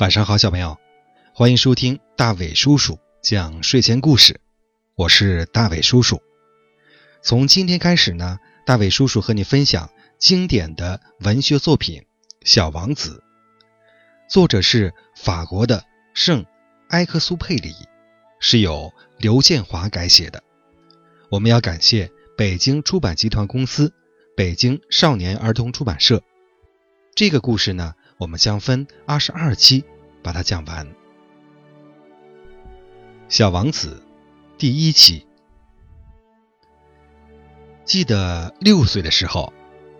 晚上好，小朋友，欢迎收听大伟叔叔讲睡前故事。我是大伟叔叔。从今天开始呢，大伟叔叔和你分享经典的文学作品《小王子》，作者是法国的圣埃克苏佩里，是由刘建华改写的。我们要感谢北京出版集团公司、北京少年儿童出版社。这个故事呢。我们将分二十二期把它讲完。《小王子》第一期，记得六岁的时候，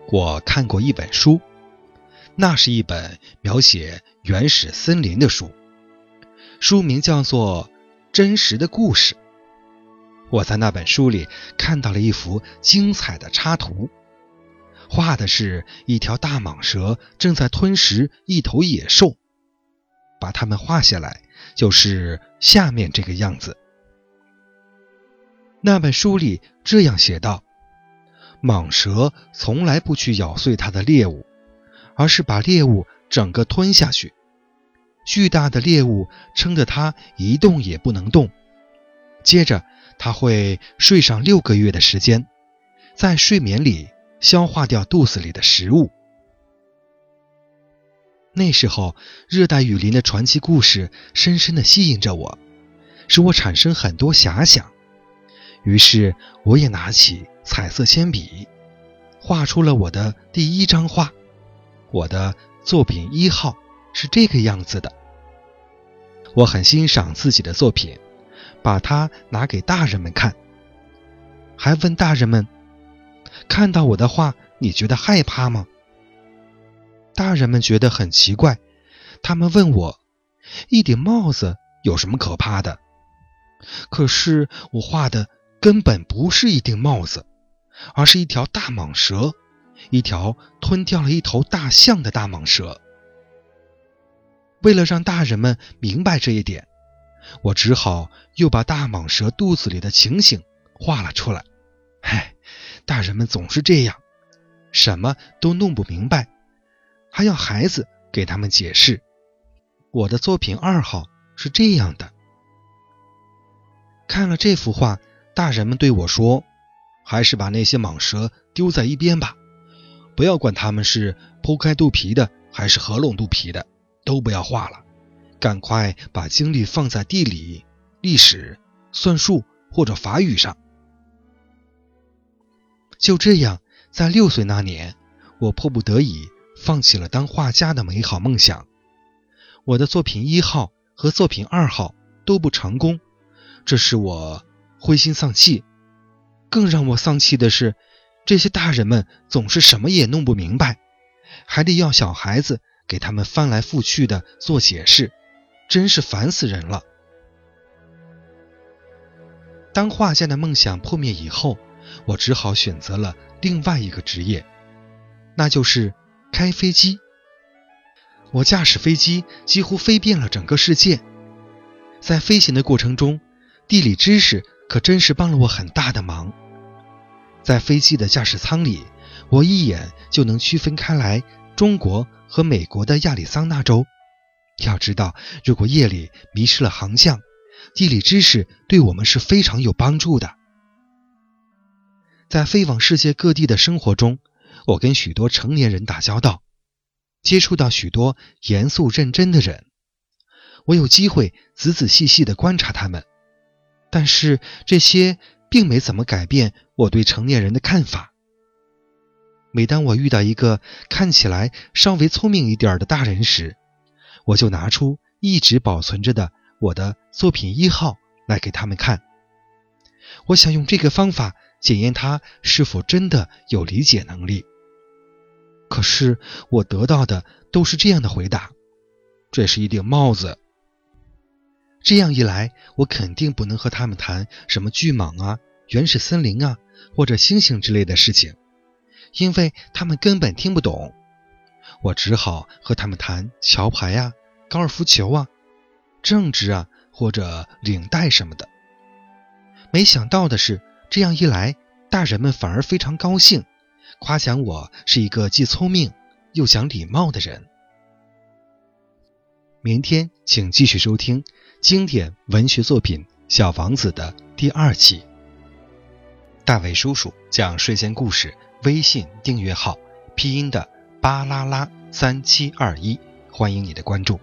我看过一本书，那是一本描写原始森林的书，书名叫做《真实的故事》。我在那本书里看到了一幅精彩的插图。画的是一条大蟒蛇正在吞食一头野兽，把它们画下来就是下面这个样子。那本书里这样写道：蟒蛇从来不去咬碎它的猎物，而是把猎物整个吞下去。巨大的猎物撑得它一动也不能动。接着，它会睡上六个月的时间，在睡眠里。消化掉肚子里的食物。那时候，热带雨林的传奇故事深深的吸引着我，使我产生很多遐想。于是，我也拿起彩色铅笔，画出了我的第一张画。我的作品一号是这个样子的。我很欣赏自己的作品，把它拿给大人们看，还问大人们。看到我的画，你觉得害怕吗？大人们觉得很奇怪，他们问我：“一顶帽子有什么可怕的？”可是我画的根本不是一顶帽子，而是一条大蟒蛇，一条吞掉了一头大象的大蟒蛇。为了让大人们明白这一点，我只好又把大蟒蛇肚子里的情形画了出来。唉。大人们总是这样，什么都弄不明白，还要孩子给他们解释。我的作品二号是这样的。看了这幅画，大人们对我说：“还是把那些蟒蛇丢在一边吧，不要管它们是剖开肚皮的还是合拢肚皮的，都不要画了。赶快把精力放在地理、历史、算术或者法语上。”就这样，在六岁那年，我迫不得已放弃了当画家的美好梦想。我的作品一号和作品二号都不成功，这使我灰心丧气。更让我丧气的是，这些大人们总是什么也弄不明白，还得要小孩子给他们翻来覆去的做解释，真是烦死人了。当画家的梦想破灭以后。我只好选择了另外一个职业，那就是开飞机。我驾驶飞机几乎飞遍了整个世界，在飞行的过程中，地理知识可真是帮了我很大的忙。在飞机的驾驶舱里，我一眼就能区分开来中国和美国的亚利桑那州。要知道，如果夜里迷失了航向，地理知识对我们是非常有帮助的。在飞往世界各地的生活中，我跟许多成年人打交道，接触到许多严肃认真的人。我有机会仔仔细细地观察他们，但是这些并没怎么改变我对成年人的看法。每当我遇到一个看起来稍微聪明一点的大人时，我就拿出一直保存着的我的作品一号来给他们看。我想用这个方法。检验他是否真的有理解能力。可是我得到的都是这样的回答：这是一顶帽子。这样一来，我肯定不能和他们谈什么巨蟒啊、原始森林啊或者星星之类的事情，因为他们根本听不懂。我只好和他们谈桥牌啊、高尔夫球啊、政治啊或者领带什么的。没想到的是。这样一来，大人们反而非常高兴，夸奖我是一个既聪明又讲礼貌的人。明天请继续收听经典文学作品《小王子》的第二期。大伟叔叔讲睡前故事微信订阅号，拼音的巴啦啦三七二一，欢迎你的关注。